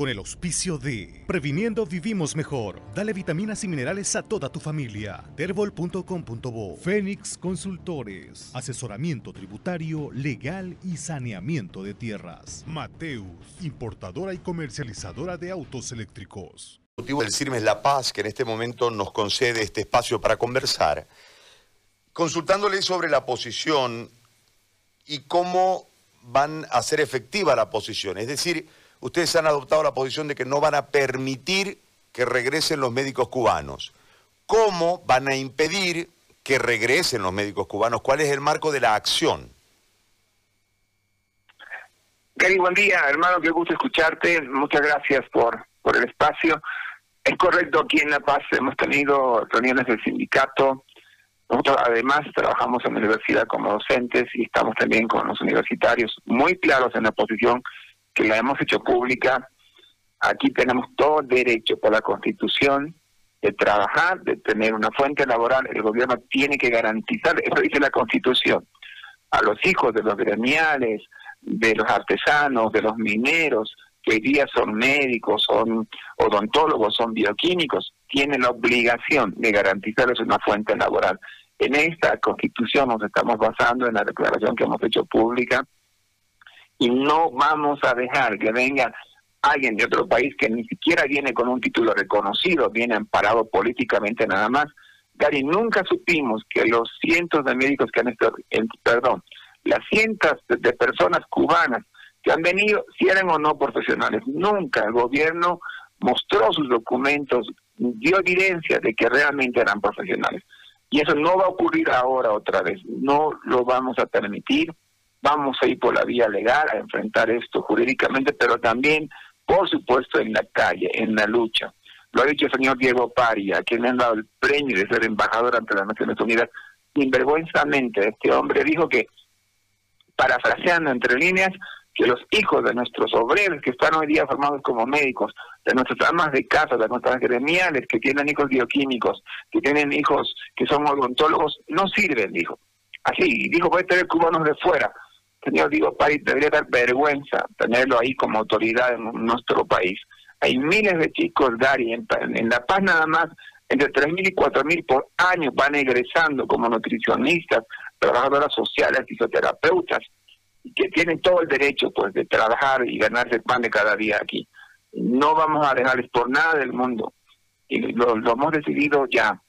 con el auspicio de Previniendo Vivimos Mejor. Dale vitaminas y minerales a toda tu familia. Terbol.com.bo Fénix Consultores. Asesoramiento tributario, legal y saneamiento de tierras. Mateus, importadora y comercializadora de autos eléctricos. motivo del CIRMES La Paz, que en este momento nos concede este espacio para conversar, consultándole sobre la posición y cómo van a ser efectiva la posición. Es decir, ustedes han adoptado la posición de que no van a permitir que regresen los médicos cubanos. ¿Cómo van a impedir que regresen los médicos cubanos? ¿Cuál es el marco de la acción? Gary, buen día, hermano, qué gusto escucharte. Muchas gracias por, por el espacio. Es correcto, aquí en La Paz hemos tenido reuniones del sindicato. Además trabajamos en la universidad como docentes y estamos también con los universitarios muy claros en la posición que la hemos hecho pública. Aquí tenemos todo el derecho por la Constitución de trabajar, de tener una fuente laboral. El gobierno tiene que garantizar, eso dice la Constitución, a los hijos de los gremiales, de los artesanos, de los mineros, que hoy día son médicos, son odontólogos, son bioquímicos, tienen la obligación de garantizarles una fuente laboral. En esta constitución nos estamos basando en la declaración que hemos hecho pública y no vamos a dejar que venga alguien de otro país que ni siquiera viene con un título reconocido, viene amparado políticamente nada más. Gary, nunca supimos que los cientos de médicos que han estado, perdón, las cientos de personas cubanas que han venido, si eran o no profesionales, nunca el gobierno mostró sus documentos, dio evidencia de que realmente eran profesionales. Y eso no va a ocurrir ahora otra vez, no lo vamos a permitir, vamos a ir por la vía legal a enfrentar esto jurídicamente, pero también, por supuesto, en la calle, en la lucha. Lo ha dicho el señor Diego Paria, a quien le han dado el premio de ser embajador ante las Naciones Unidas. Sinvergüenzamente, este hombre dijo que, parafraseando entre líneas, que los hijos de nuestros obreros que están hoy día formados como médicos, de nuestras amas de casa, de nuestras gremiales que tienen hijos bioquímicos, que tienen hijos que son odontólogos, no sirven, dijo. Así, dijo, a tener cubanos de fuera. Señor, digo, país, debería dar vergüenza tenerlo ahí como autoridad en nuestro país. Hay miles de chicos, Gary, en, en La Paz nada más, entre 3.000 y 4.000 por año van egresando como nutricionistas, trabajadoras sociales, fisioterapeutas, que tienen todo el derecho pues de trabajar y ganarse el pan de cada día aquí. No vamos a dejarles por nada del mundo. Y lo, hemos decidido ya.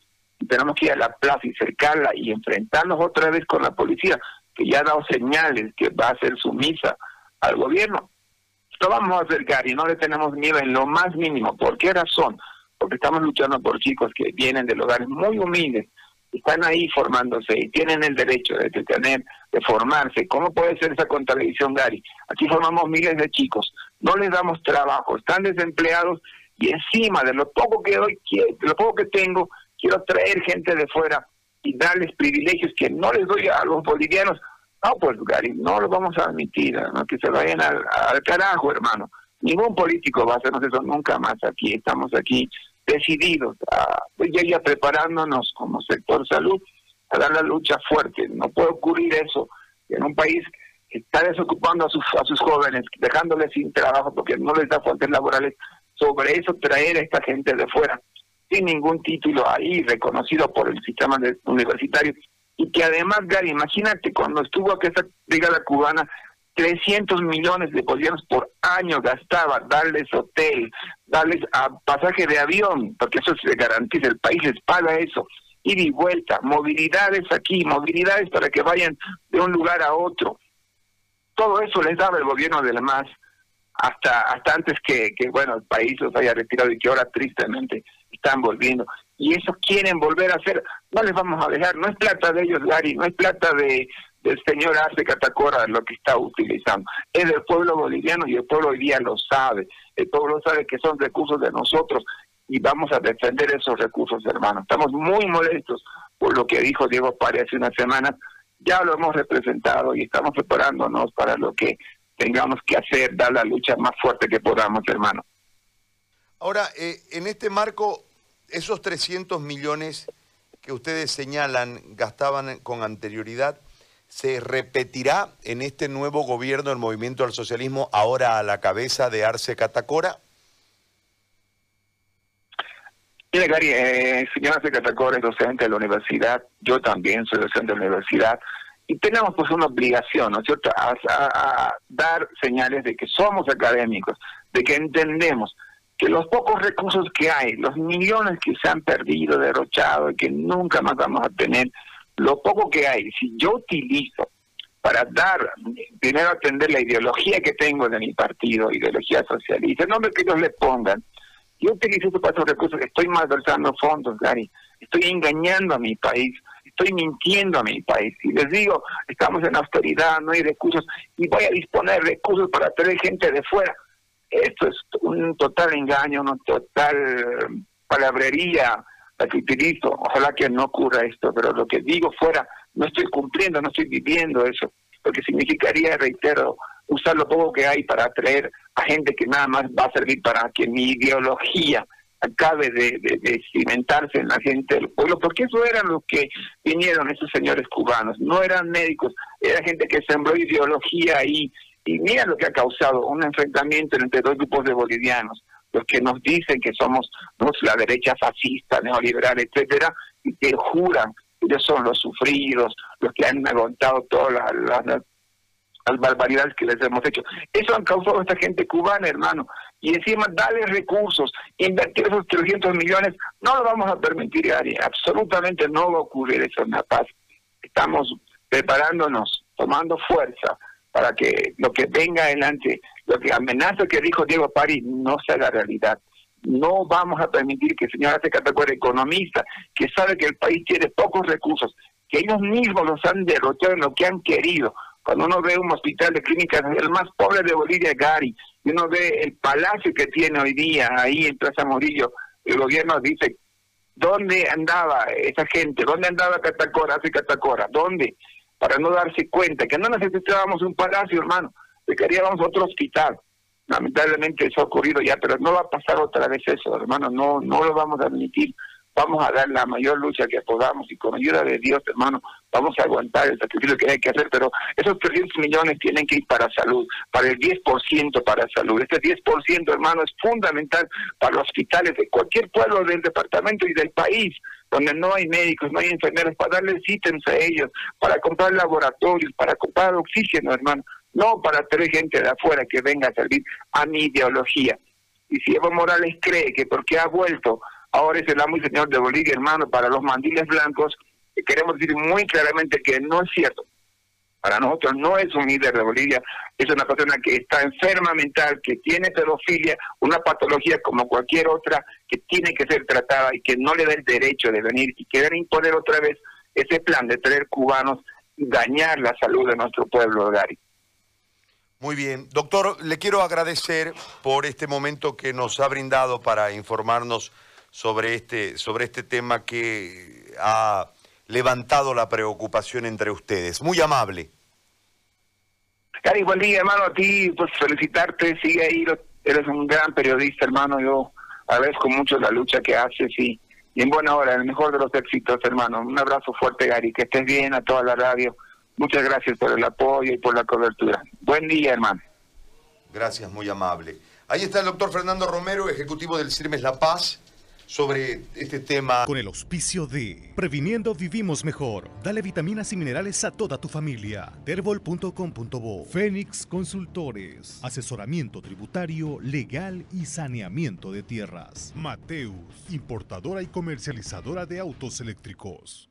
Tenemos que ir a la plaza y cercarla y enfrentarnos otra vez con la policía, que ya ha dado señales que va a ser sumisa al gobierno. Lo vamos a acercar y no le tenemos miedo en lo más mínimo. ¿Por qué razón? Porque estamos luchando por chicos que vienen de lugares muy humildes, están ahí formándose y tienen el derecho de tener, de formarse. ¿Cómo puede ser esa contradicción, Gary? Aquí formamos miles de chicos, no les damos trabajo, están desempleados y encima de lo poco que doy, de lo poco que tengo, quiero traer gente de fuera y darles privilegios que no les doy a los bolivianos. No, pues Gary, no lo vamos a admitir, que se vayan al, al carajo, hermano. Ningún político va a hacernos eso nunca más aquí. Estamos aquí decididos a pues ya, ya preparándonos como sector salud a dar la lucha fuerte. No puede ocurrir eso en un país que está desocupando a sus, a sus jóvenes, dejándoles sin trabajo porque no les da fuentes laborales. Sobre eso traer a esta gente de fuera sin ningún título ahí reconocido por el sistema universitario y que además, Gary, imagínate cuando estuvo aquí esa brigada cubana 300 millones de bolivianos por año gastaba darles hotel, darles a pasaje de avión, porque eso se garantiza, el país les paga eso, ir y vuelta, movilidades aquí, movilidades para que vayan de un lugar a otro. Todo eso les daba el gobierno de la MAS hasta hasta antes que, bueno el país los haya retirado y que ahora tristemente están volviendo y eso quieren volver a hacer no les vamos a dejar no es plata de ellos Gary no es plata de del señor Arce Catacora lo que está utilizando. Es del pueblo boliviano y el pueblo hoy día lo sabe. El pueblo sabe que son recursos de nosotros y vamos a defender esos recursos, hermano. Estamos muy molestos por lo que dijo Diego Pari hace unas semanas. Ya lo hemos representado y estamos preparándonos para lo que tengamos que hacer, dar la lucha más fuerte que podamos, hermano. Ahora, eh, en este marco, esos 300 millones que ustedes señalan gastaban con anterioridad, ¿se repetirá en este nuevo gobierno el movimiento al socialismo ahora a la cabeza de Arce Catacora? Mira, Gary, eh, señor Arce Catacora es docente de la universidad, yo también soy docente de la universidad, y tenemos pues una obligación, ¿no es cierto?, a, dar señales de que somos académicos, de que entendemos que los pocos recursos que hay, los millones que se han perdido, derrochado y que nunca más vamos a tener, lo poco que hay, si yo utilizo para dar, primero atender la ideología que tengo de mi partido, ideología socialista, el nombre que ellos le pongan, yo utilizo esos recursos, estoy malversando fondos, Gary, estoy engañando a mi país, estoy mintiendo a mi país. Y les digo, estamos en austeridad, no hay recursos, y voy a disponer recursos para traer gente de fuera. Esto es un total engaño, una total palabrería la que utilizo. Ojalá que no ocurra esto, pero lo que digo fuera, no estoy cumpliendo, no estoy viviendo eso, porque significaría, reitero, usar lo poco que hay para atraer a gente que nada más va a servir para que mi ideología acabe de, cimentarse en la gente del pueblo, porque eso eran los que vinieron esos señores cubanos, no eran médicos, era gente que sembró ideología ahí, y mira lo que ha causado un enfrentamiento entre dos grupos de bolivianos, los que nos dicen que somos la derecha fascista, neoliberal, etcétera, y que juran ellos son los sufridos, los que han aguantado todas las barbaridades que les hemos hecho. Eso han causado esta gente cubana, hermano. Y encima, darle recursos, invertir esos 300 millones, no lo vamos a permitir, Gary. Absolutamente no va a ocurrir eso en La Paz. Estamos preparándonos, tomando fuerza para que lo que venga adelante, lo que amenaza que dijo Diego Pari, no sea la realidad. No vamos a permitir que el señor Catacora, economista, que sabe que el país tiene pocos recursos, que ellos mismos los han derrotado en lo que han querido, cuando uno ve un hospital de clínicas, el más pobre de Bolivia, Gary, y uno ve el palacio que tiene hoy día ahí en Plaza Morillo, el gobierno dice, ¿dónde andaba esa gente? ¿Dónde andaba Catacora, hace Catacora? ¿Dónde? Para no darse cuenta que no necesitábamos un palacio, hermano, que queríamos otro hospital. Lamentablemente eso ha ocurrido ya, pero no va a pasar otra vez eso, hermano, no, no lo vamos a admitir vamos a dar la mayor lucha que podamos y con ayuda de Dios, hermano, vamos a aguantar el sacrificio que hay que hacer, pero esos 300 millones tienen que ir para salud, para el 10% para salud. Este 10%, hermano, es fundamental para los hospitales de cualquier pueblo del departamento y del país, donde no hay médicos, no hay enfermeros, para darles ítems a ellos, para comprar laboratorios, para comprar oxígeno, hermano, no para tener gente de afuera que venga a servir a mi ideología. Y si Evo Morales cree que porque ha vuelto ahora es el amo y señor de Bolivia, hermano, para los mandiles blancos, queremos decir muy claramente que no es cierto. Para nosotros no es un líder de Bolivia, es una persona que está enferma mental, que tiene pedofilia, una patología como cualquier otra, que tiene que ser tratada y que no le da el derecho de venir y querer imponer otra vez ese plan de traer cubanos y dañar la salud de nuestro pueblo, Gary. Muy bien. Doctor, le quiero agradecer por este momento que nos ha brindado para informarnos sobre este, sobre este tema que ha levantado la preocupación entre ustedes. Muy amable. Cari, buen día, hermano. A ti, pues felicitarte. Sigue ahí. Eres un gran periodista, hermano. Yo agradezco mucho la lucha que haces y, y en buena hora, el mejor de los éxitos, hermano. Un abrazo fuerte, Gary. Que estés bien a toda la radio. Muchas gracias por el apoyo y por la cobertura. Buen día, hermano. Gracias, muy amable. Ahí está el doctor Fernando Romero, ejecutivo del CIRMES La Paz sobre este tema. Con el auspicio de Previniendo Vivimos Mejor. Dale vitaminas y minerales a toda tu familia. Terbol.com.bo Fénix Consultores. Asesoramiento tributario, legal y saneamiento de tierras. Mateus, importadora y comercializadora de autos eléctricos.